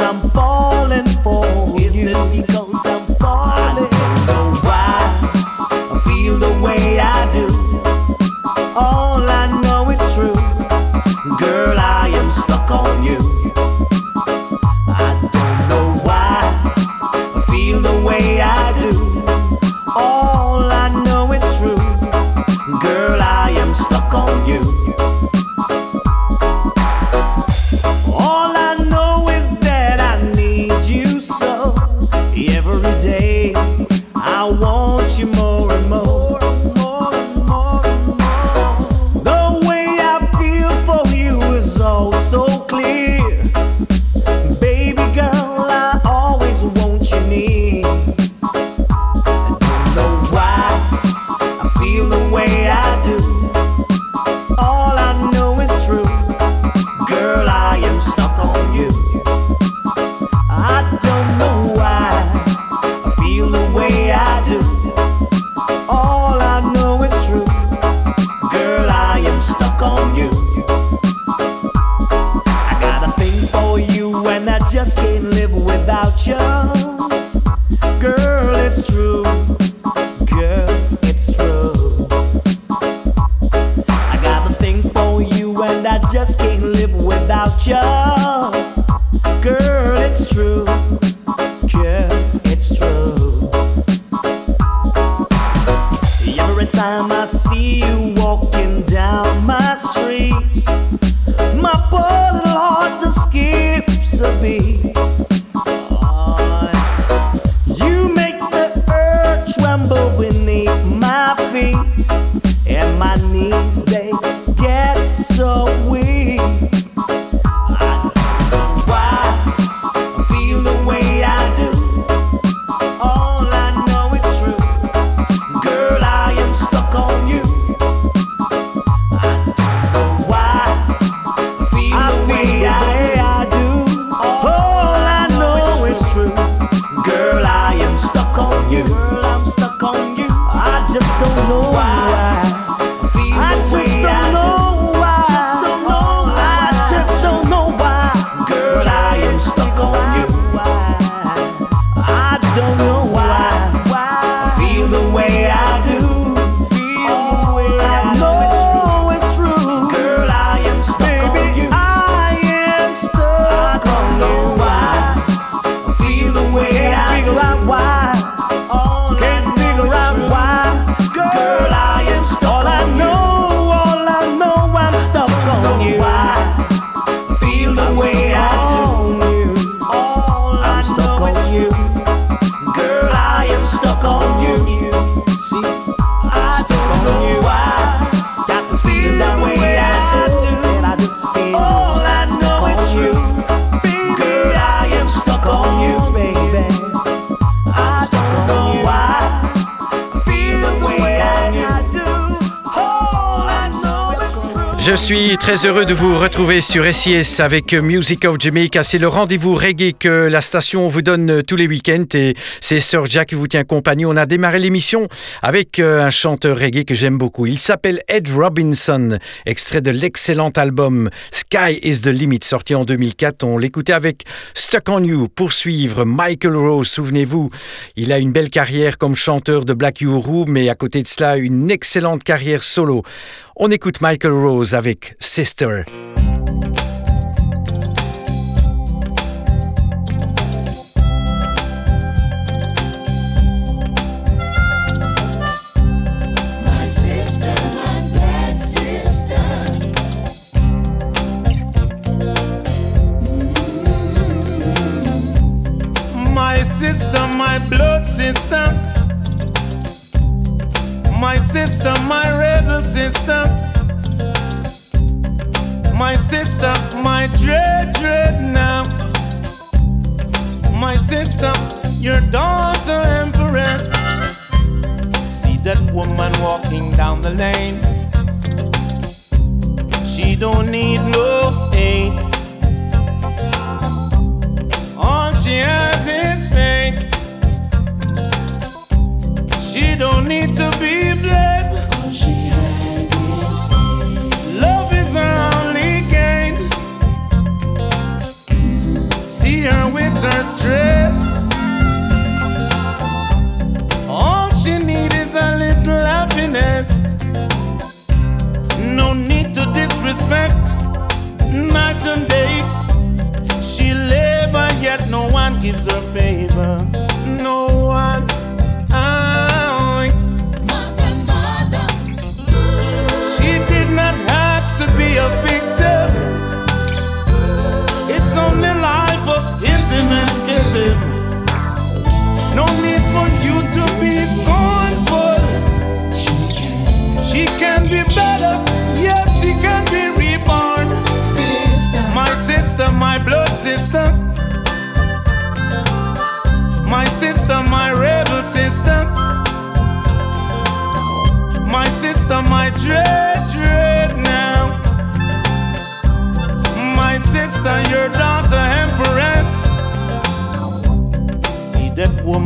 Cause I'm falling for Is you. Heureux de vous retrouver sur SIS avec Music of Jamaica. C'est le rendez-vous reggae que la station vous donne tous les week-ends et c'est Sir Jack qui vous tient compagnie. On a démarré l'émission avec euh, un chanteur reggae que j'aime beaucoup. Il s'appelle Ed Robinson, extrait de l'excellent album Sky is the Limit, sorti en 2004. On l'écoutait avec Stuck on You. Poursuivre Michael Rose, souvenez-vous, il a une belle carrière comme chanteur de Black Uhuru, mais à côté de cela, une excellente carrière solo. On écoute Michael Rose avec Sister.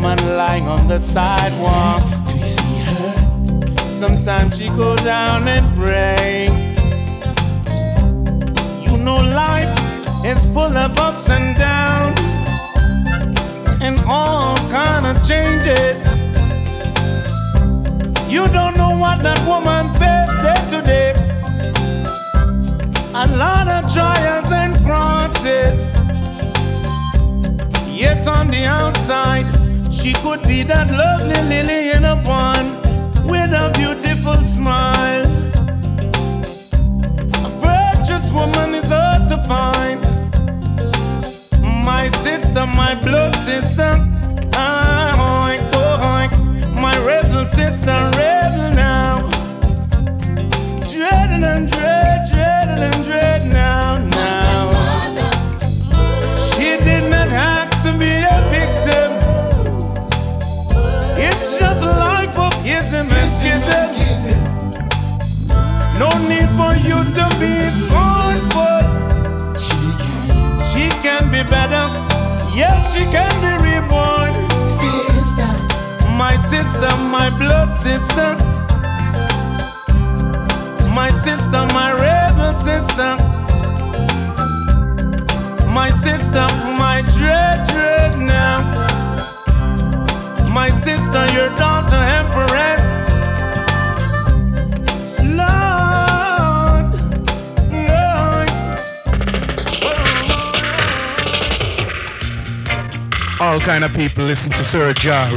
Woman lying on the sidewalk. Do you see her? Sometimes she go down and pray. You know life is full of ups and downs and all kind of changes. You don't know what that woman faced day to day. A lot of trials and crosses. Yet on the outside, she could be that lovely lily in a pond with a beautiful smile. A virtuous woman is hard to find. My sister, my blood sister. Ah, oink, oink. My rebel sister, rebel now. Dreading and dread, dreading she can be reborn. Sister, My sister, my blood sister. My sister, my rebel sister. My sister, my dread, dread now. My sister, your daughter, empress. All kind of people listen to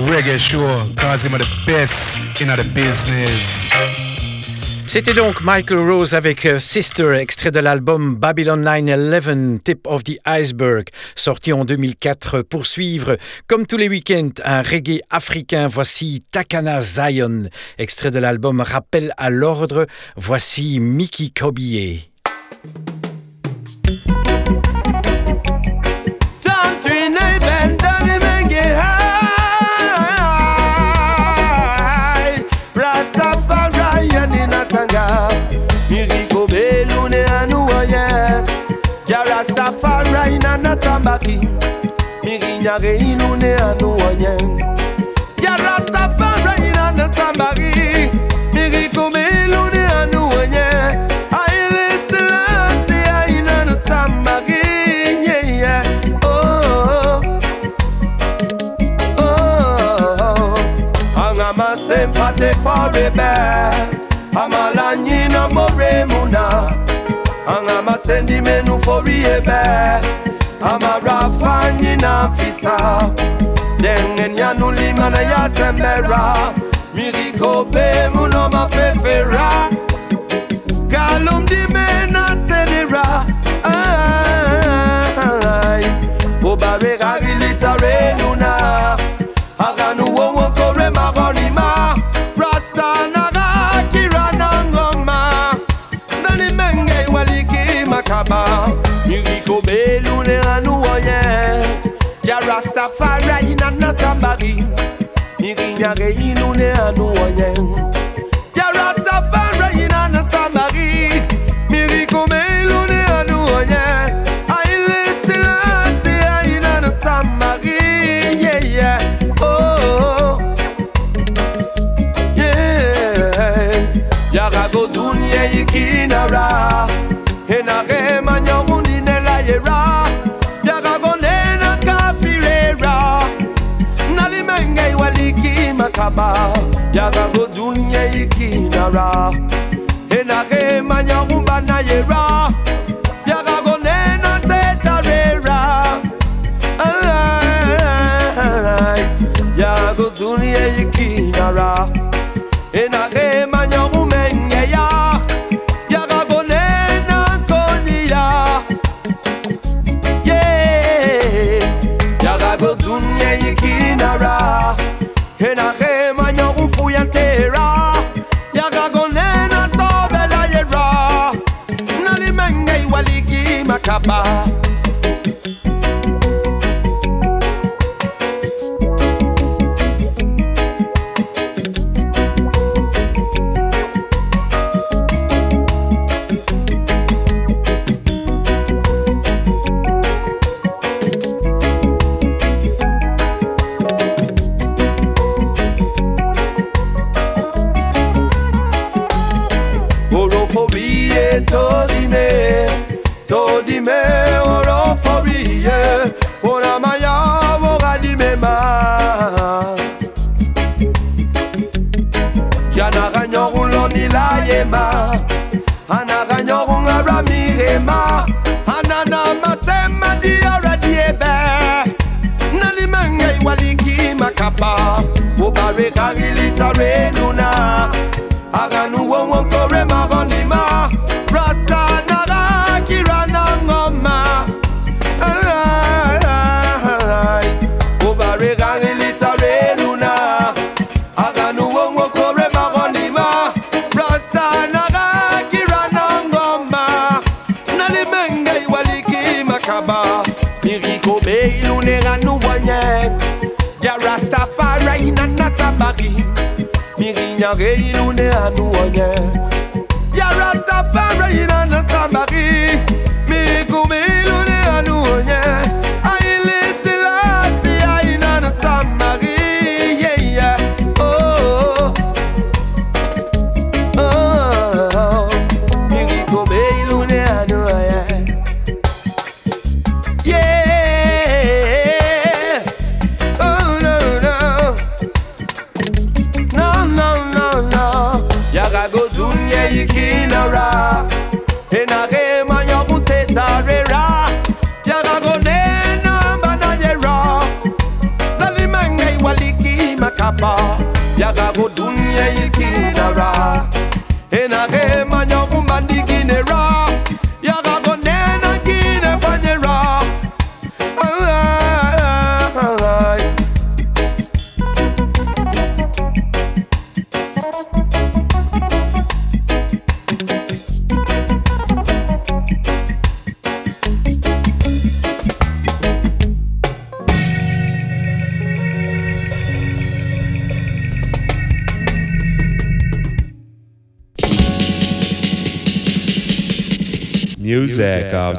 Reggae cause him the best in the business. C'était donc Michael Rose avec euh, Sister, extrait de l'album Babylon 911, Tip of the Iceberg, sorti en 2004. Poursuivre, comme tous les week-ends, un reggae africain. Voici Takana Zion, extrait de l'album Rappel à l'ordre. Voici Mickey Kobier. somebody in une anu wanyen Yara safara in anu somebody Miri kume ilune anu wanyen Aile silasi in anu somebody Yeah yeah. Oh Oh Oh. Anga masem pate forever Amala nyina more muna Anga masendi menu for riebe foriebe Amarafanyi na fisa Dengen ya nulima na ya sembera Miriko be muno mafefera Galum di na sambari Mirinya ge ilu ne anu oye. Ya Rastafari ina na sambari Miriko belu ne anu oye. Haile Selassie ina na sambari Yeah yeah. Oh yeah. Yaga go dunye ikinara Ena waliki makaba Yaga go dunye ikinara Ena ge manyogumba na yera Yaga go nena setarera Ay, Yago dunye ikinara waliki makaba Miriko beilu neganu wanye Ya Rastafari na nasabari Mirinya geilu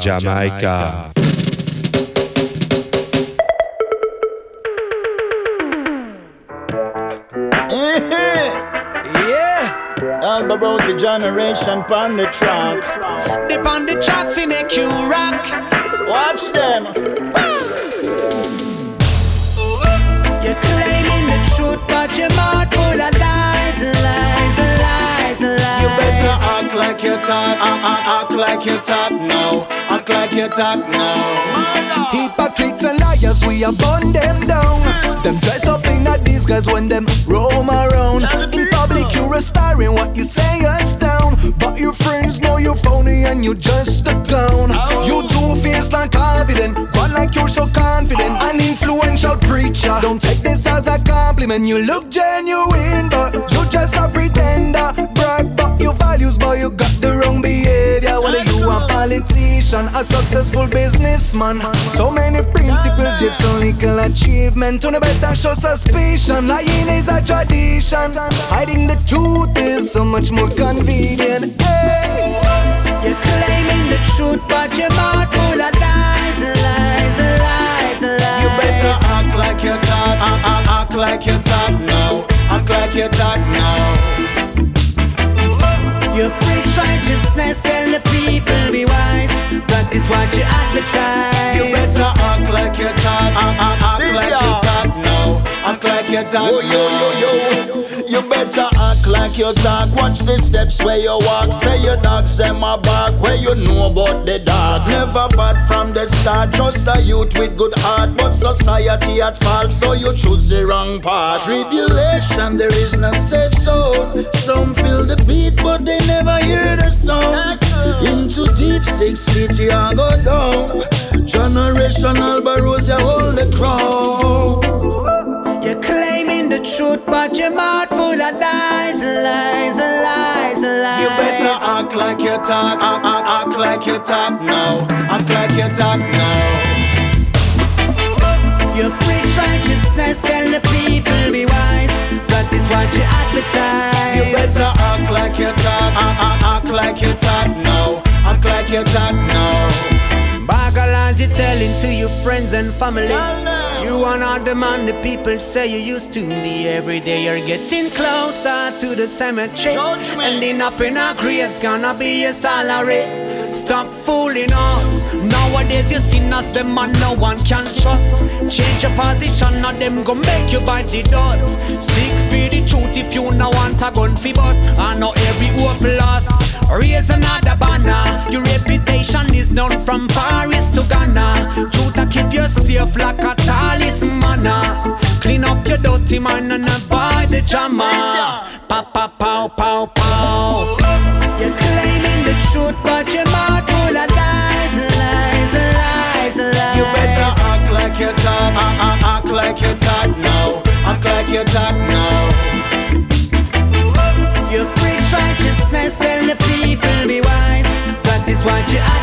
Jamaica. Mm-hmm. yeah, Alborosie, generation on the track. Dip on the track, we make you rock. Watch them. You're claiming the truth, but your mouth full of lies. lies act like you talk, uh, uh, act like you talk now, act like you talk now. Hypocrites and liars, we are burn them down. Them dress up in a disguise when them roam around. In public, you're a star in what you say is down. But your friends know you're phony and you're just a clown. You two-faced and confident, one like you're so confident. An influential preacher. Don't take this as a compliment. You look genuine, but you're just a pretender. Brag about your values, but you got the wrong behavior. Whether you a politician, a successful businessman, so many principles, yet so little achievement. To the better show suspicion. Lying is a tradition. Hiding the truth is so much more convenient. Hey. You're claiming the truth, but your mouth full of lies, lies, lies, lies. You better act like you talk, uh, uh, act like you talk now, act like you talk now. Righteousness, tell the people be wise. Practice what you advertise. Act like you talk Yo, yo, yo, yo. You better act like you talk. Watch the steps where you walk. Say your dogs them a bark. Where you know about the dog. Never bad from the start. Just a youth with good heart, but society at fault. So you choose the wrong path. Tribulation, there is no safe zone. Some feel the beat, but they never hear the sound. Into deep six feet, you go down. Generational barrows, you hold the crown. Claiming the truth, but your mouth full of lies, lies, lies, lies. You better act like you talk, act, act, act like you talk now, act like you talk now. You preach righteousness, tell the people be wise. Practice what you advertise. You better act like you talk, act, act, act like you talk now, act like you talk now. You're telling to your friends and family. You are not the man the people say you used to be. Every day you're getting closer to the cemetery. Ending up in our graves, gonna be your salary. Stop fooling us. Nowadays you see us, them man no one can trust. Change your position, now them go make you bite the dust. Seek for the truth if you no want a gun fi bust. I know every hope lost. Raise another banner. Your reputation is known from Paris to Ghana. Truth to keep you safe like a talisman. Clean up your dirty mind and avoid the drama. Pa pa pow pow pow. You're claiming the truth, but your mouth full of lies, lies, lies, lies. You better act like you talk, act, act, act like you talk now, act like you talk now. You preach righteousness, tell the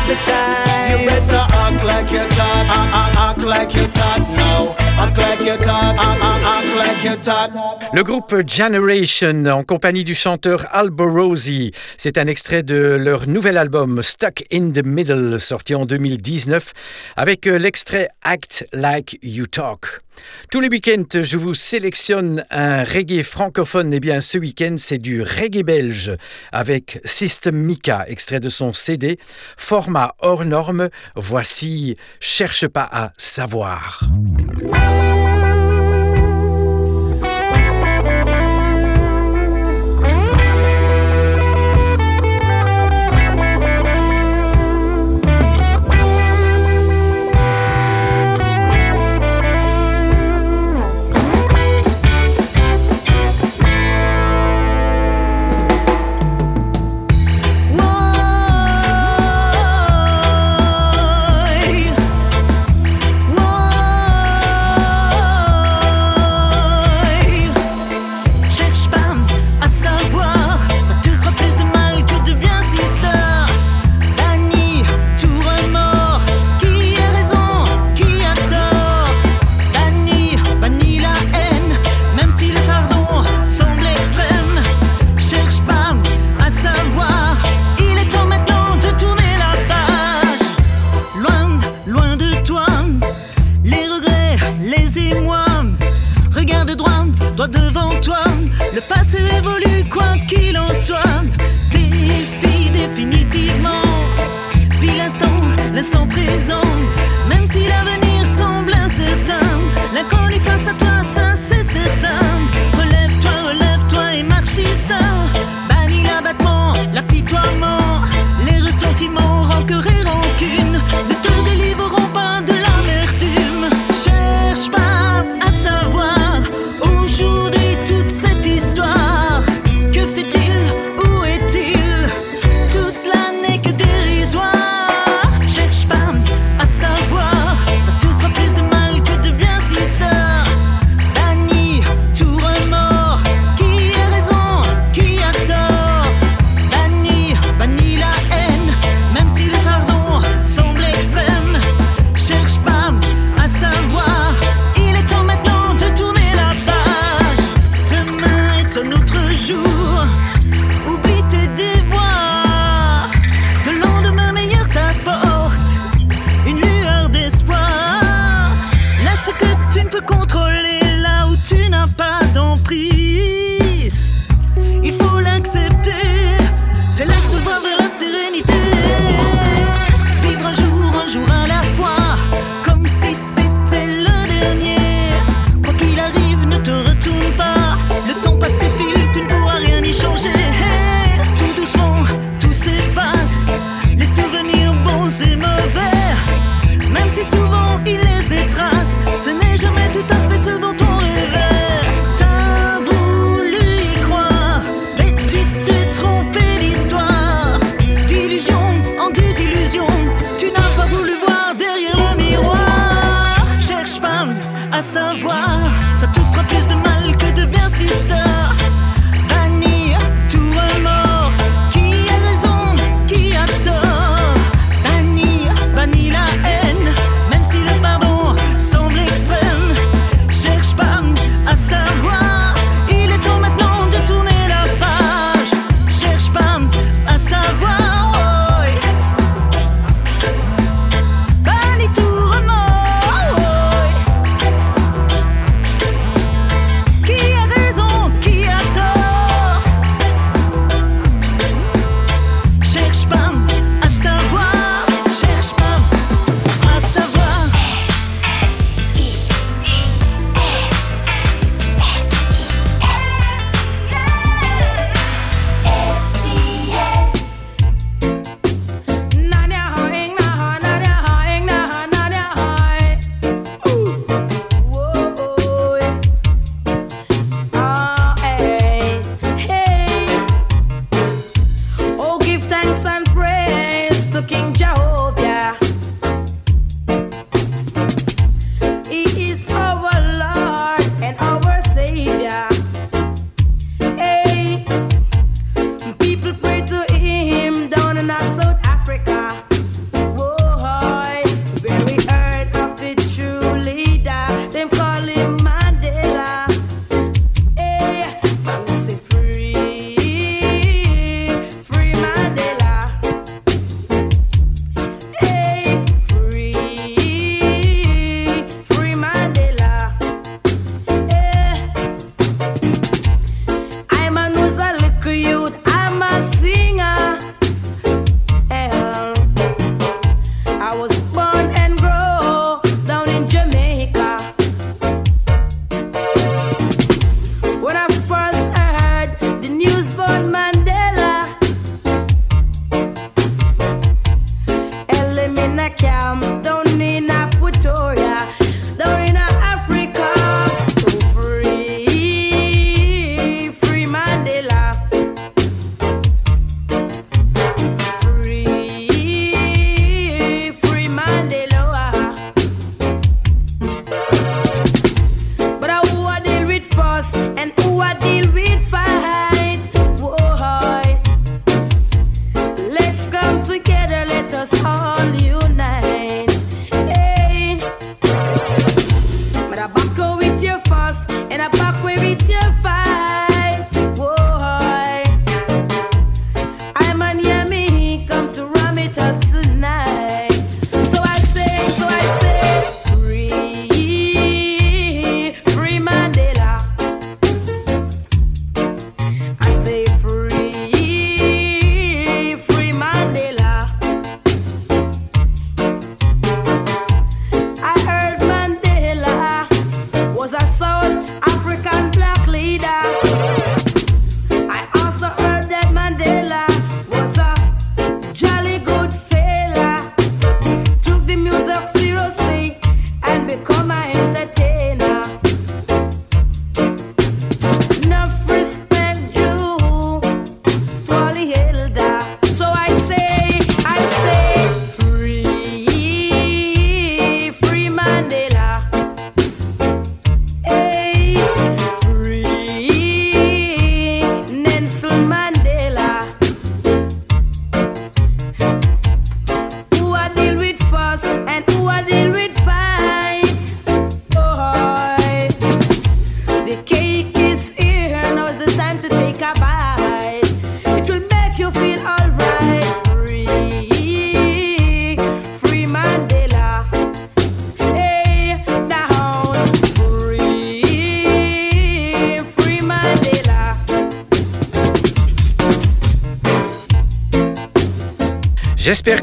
what you better act like you talk, act, act, act like you talk now, act like you talk, uh, uh, act, act, act you talk. Le groupe Generation, en compagnie du chanteur Albo Rosie, c'est un extrait de leur nouvel album Stuck in the Middle, sorti en 2019, avec euh, l'extrait Act Like You Talk. Tous les week-ends, je vous sélectionne un reggae francophone. Et bien, ce week-end, c'est du reggae belge avec System Mika, extrait de son CD, format hors norme. Voici Cherche pas à savoir.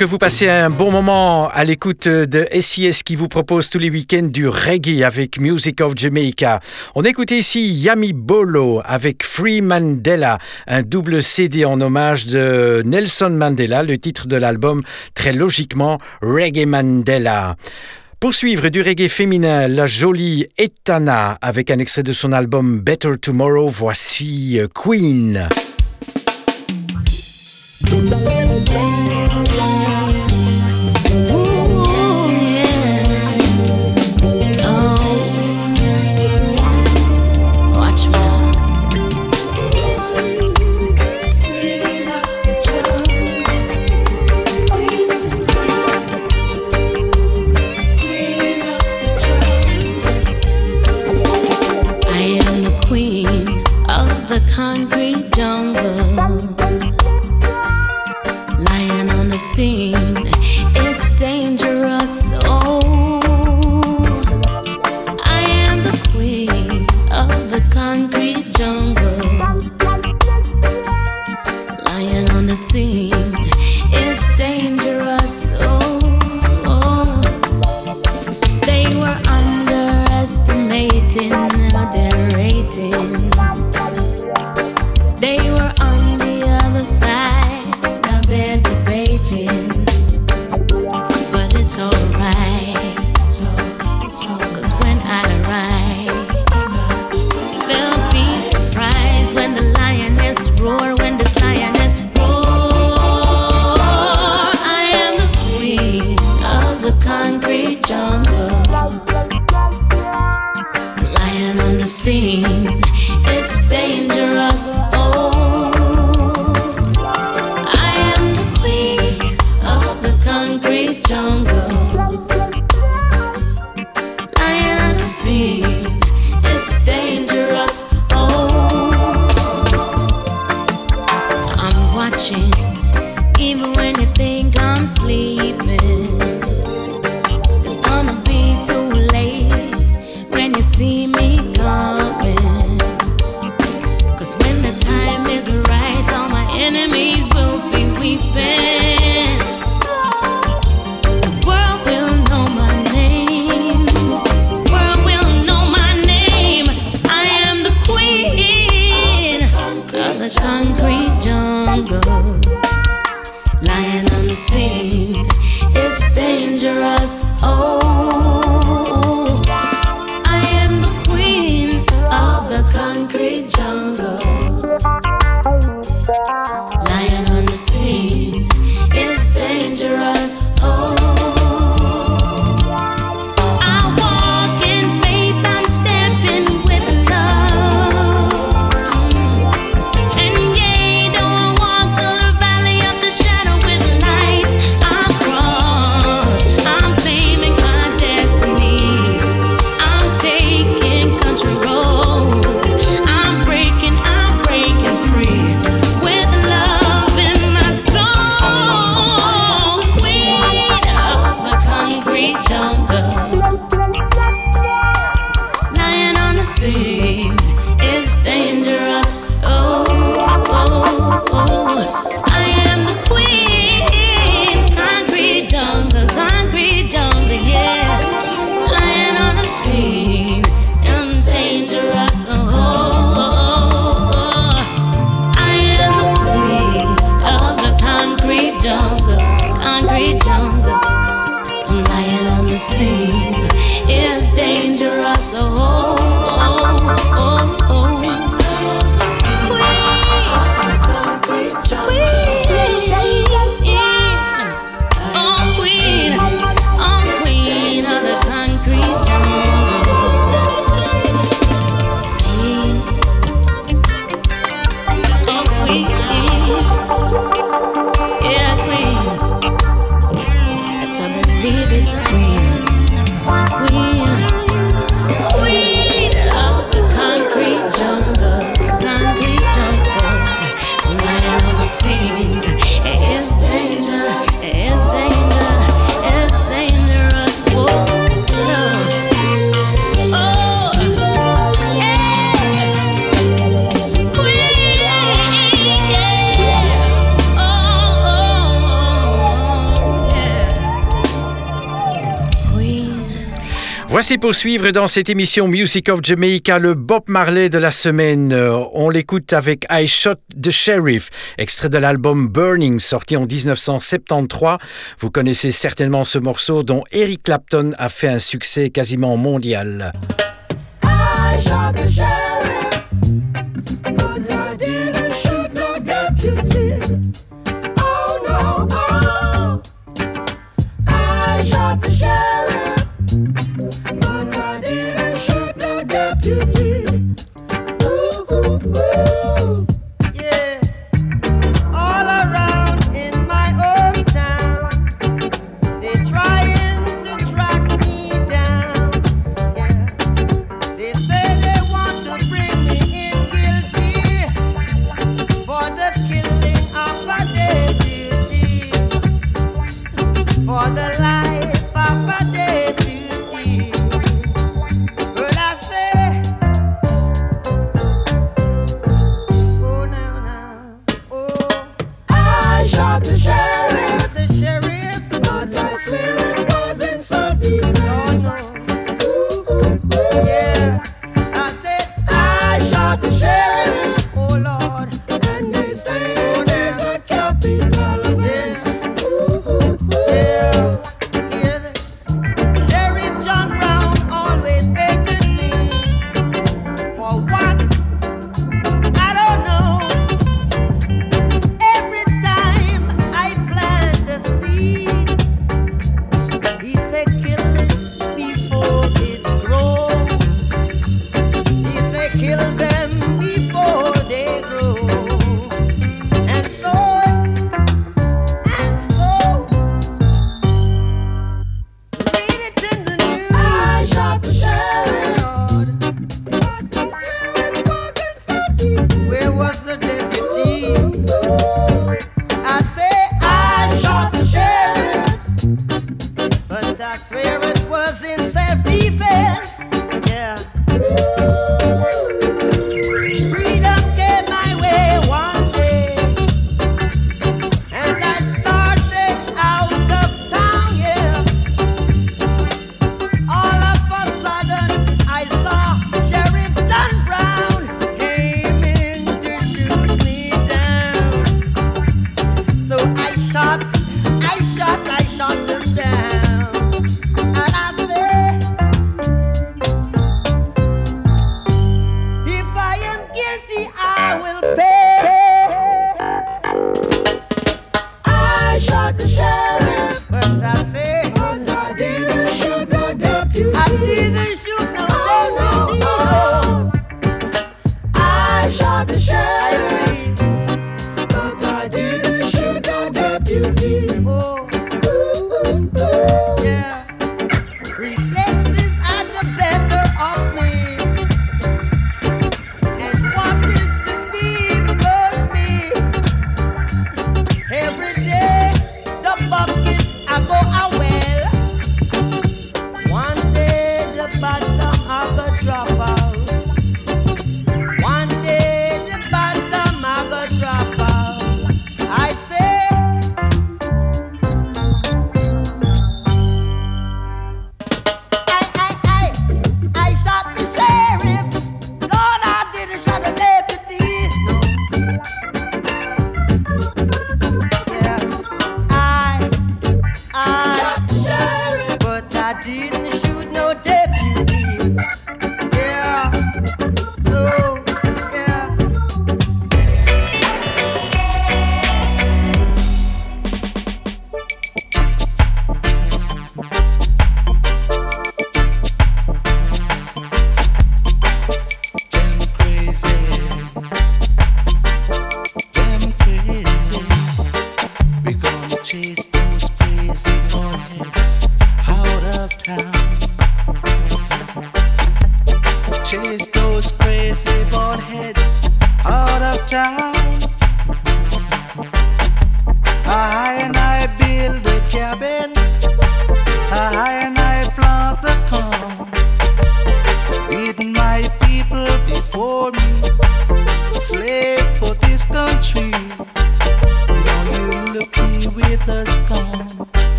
Que vous passez un bon moment à l'écoute de SIS qui vous propose tous les week-ends du reggae avec Music of Jamaica. On écoute ici Yami Bolo avec Free Mandela, un double CD en hommage de Nelson Mandela, le titre de l'album très logiquement Reggae Mandela. Pour suivre du reggae féminin, la jolie Etana avec un extrait de son album Better Tomorrow, voici. Queen. Voici pour suivre dans cette émission Music of Jamaica le Bob Marley de la semaine. Euh, on l'écoute avec I Shot the Sheriff, extrait de l'album Burning sorti en 1973. Vous connaissez certainement ce morceau dont Eric Clapton a fait un succès quasiment mondial.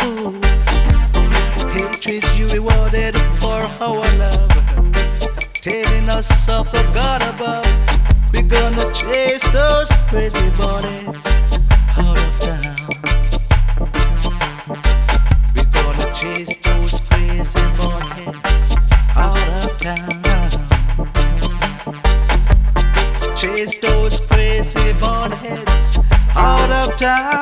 fools. Hatred you rewarded for our love. Telling us of oh a God above. We're gonna chase those crazy bonnets out of town. We're gonna chase those crazy bonnets out of town. Chase those crazy bonnets out of town.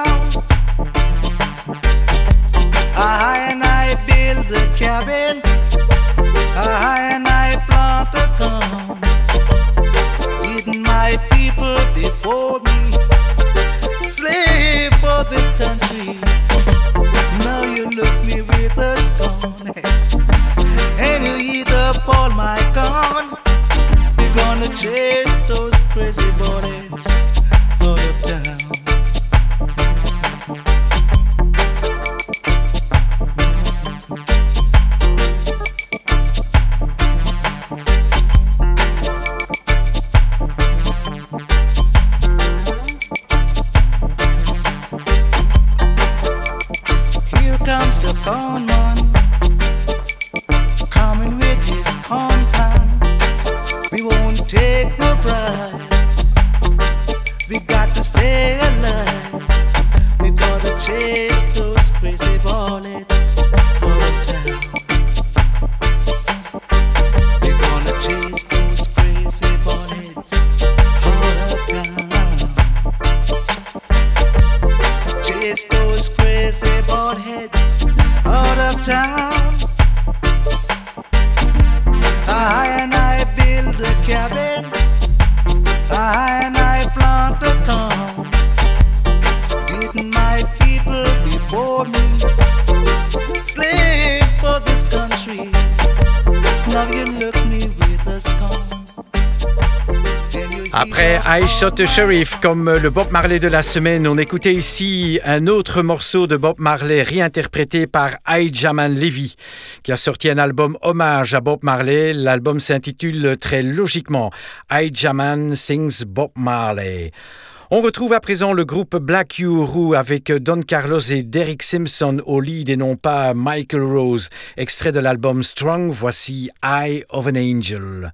Shot Sheriff comme le Bob Marley de la semaine. On écoutait ici un autre morceau de Bob Marley réinterprété par Jaman Levy qui a sorti un album hommage à Bob Marley. L'album s'intitule très logiquement Jaman Sings Bob Marley. On retrouve à présent le groupe Black Uhuru avec Don Carlos et Derek Simpson au lead et non pas Michael Rose. Extrait de l'album Strong, voici Eye of an Angel.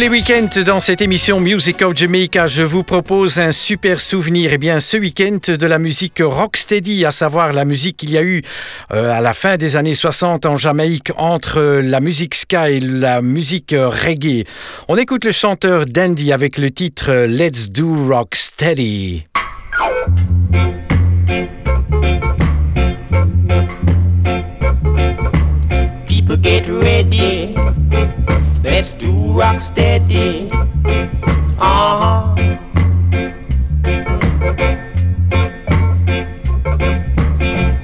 Les week-ends dans cette émission Music of Jamaica, je vous propose un super souvenir. Et eh bien, ce week-end de la musique rocksteady, à savoir la musique qu'il y a eu euh, à la fin des années 60 en Jamaïque entre la musique ska et la musique reggae. On écoute le chanteur Dandy avec le titre Let's Do Rocksteady. People get ready. Let's do rock steady. Uh huh.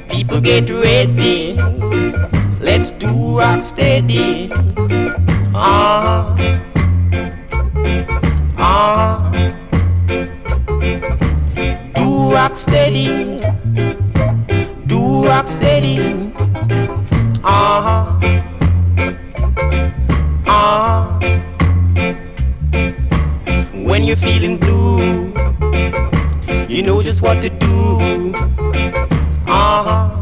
People get ready. Let's do rock steady. Uh huh. Uh huh. Do rock steady. Do rock steady. Uh huh. When you're feeling blue, you know just what to do. Ah.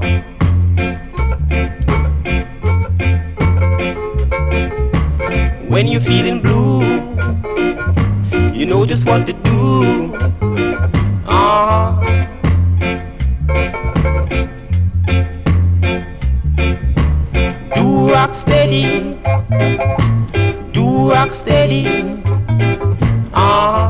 When you're feeling blue, you know just what to do. Ah. Do rock steady rock steady. Uh.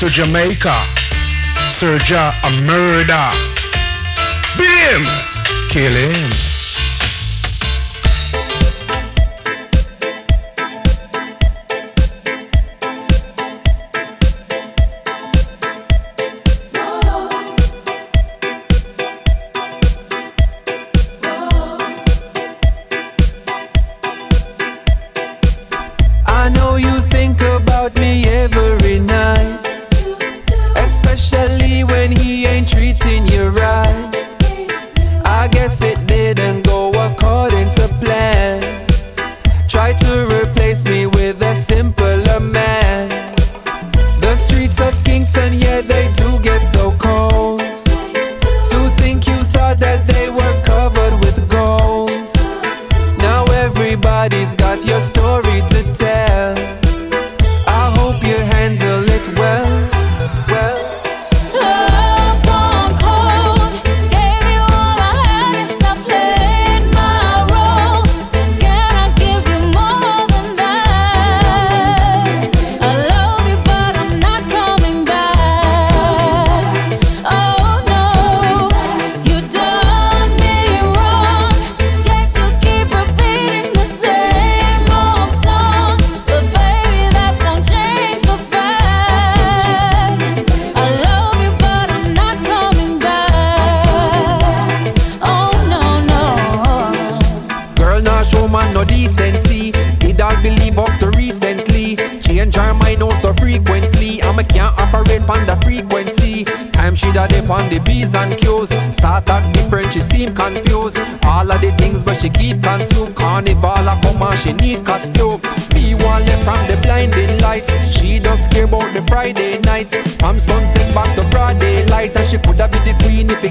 To Jamaica. Serja a murder. Beat. Kill him.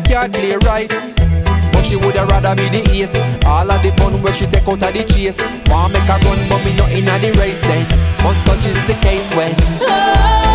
can't play right. But she woulda rather be the ace. All of the fun where she take out of the chase. Wanna make her run, but me not inna the race then. But such is the case when. Oh.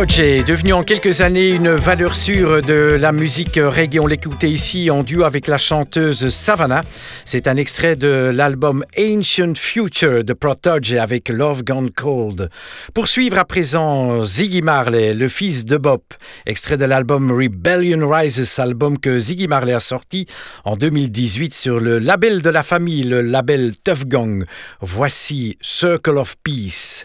Minogue est devenu en quelques années une valeur sûre de la musique reggae. On l'écoutait ici en duo avec la chanteuse Savannah. C'est un extrait de l'album Ancient Future de Protodge avec Love Gone Cold. Poursuivre à présent Ziggy Marley, le fils de Bob, extrait de l'album Rebellion Rises, album que Ziggy Marley a sorti en 2018 sur le label de la famille, le label Tough Gang. Voici Circle of Peace.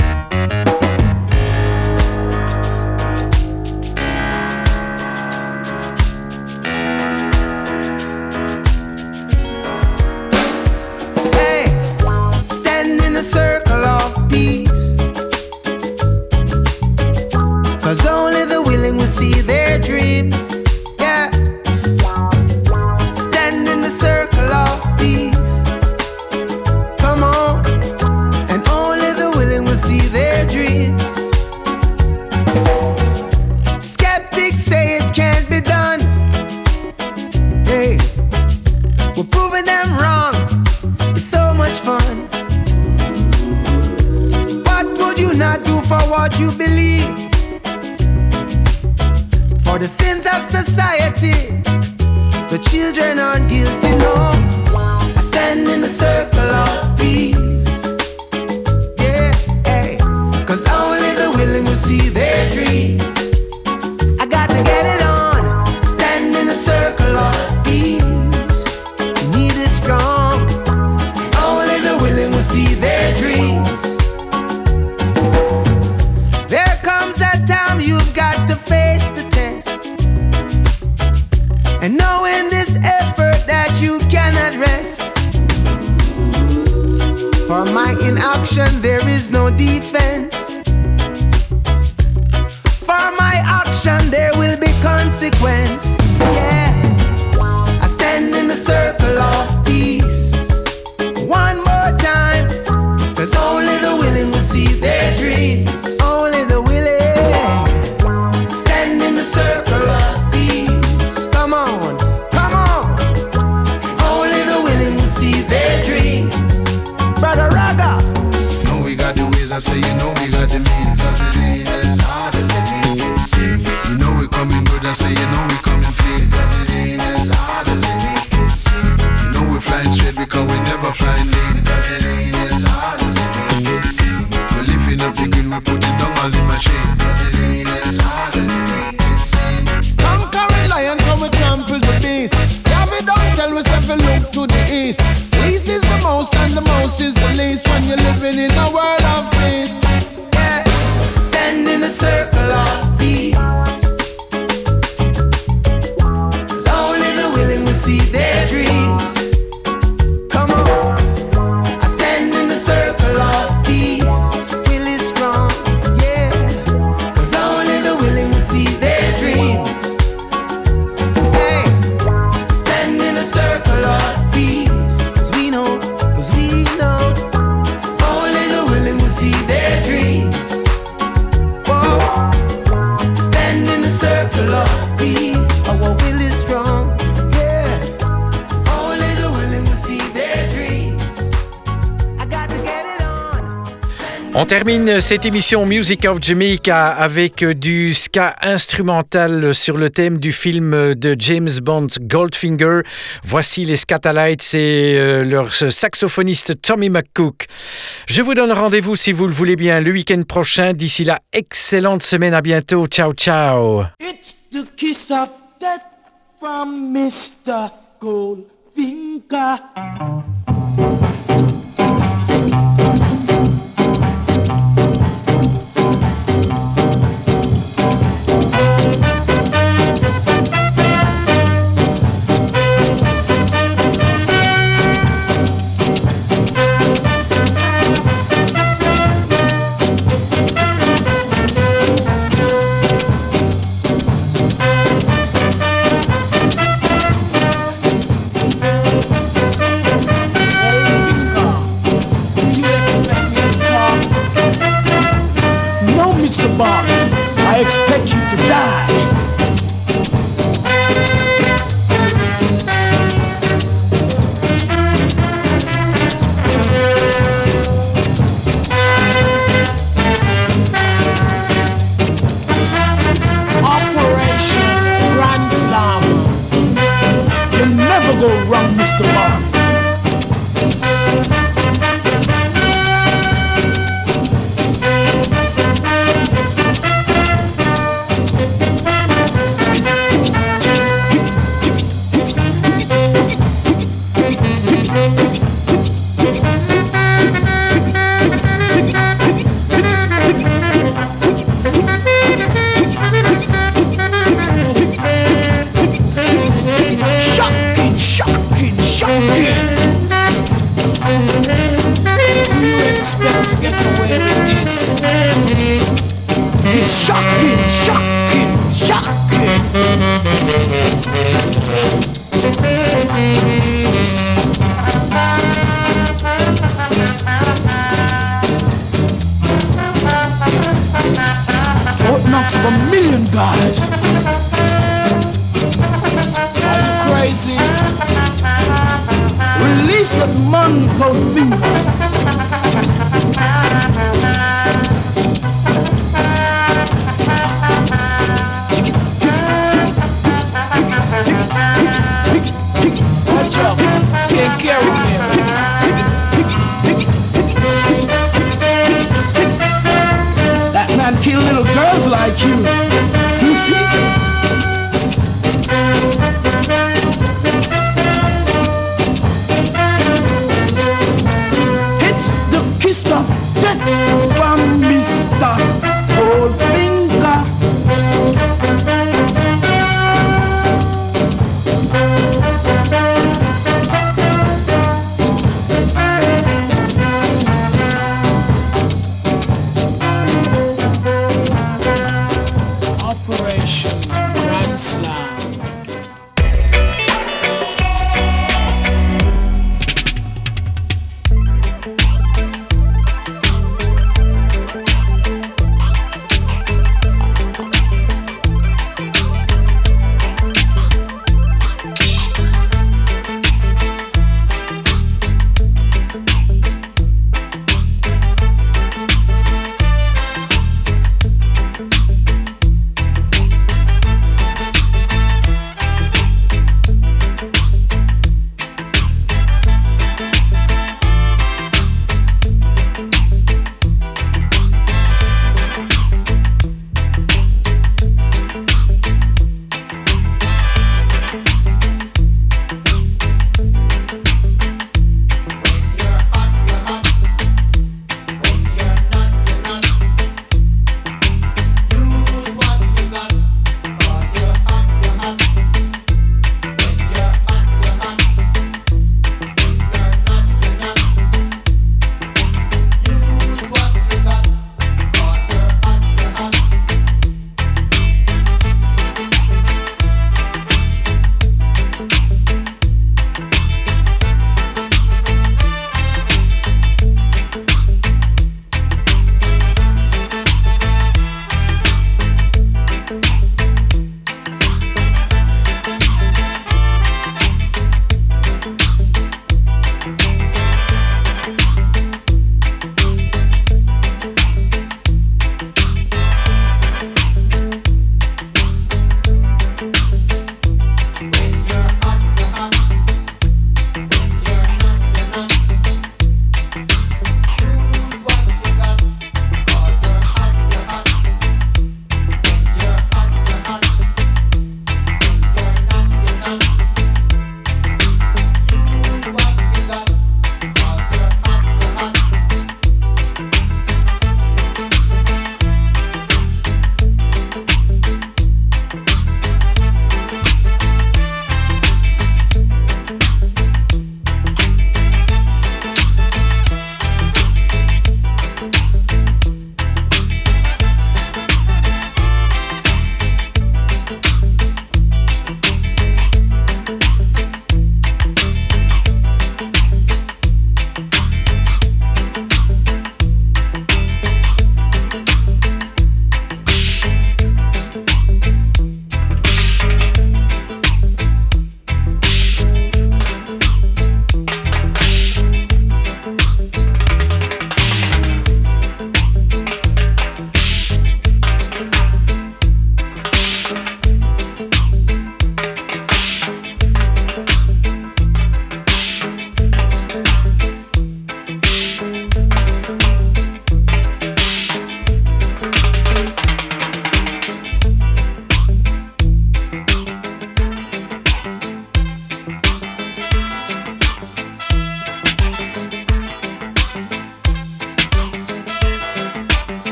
what you believe. For the sins of society, the children aren't guilty. termine cette émission Music of Jamaica avec euh, du ska instrumental sur le thème du film de James Bond Goldfinger. Voici les Scatalites et euh, leur saxophoniste Tommy McCook. Je vous donne rendez-vous si vous le voulez bien le week-end prochain. D'ici là, excellente semaine, à bientôt. Ciao, ciao.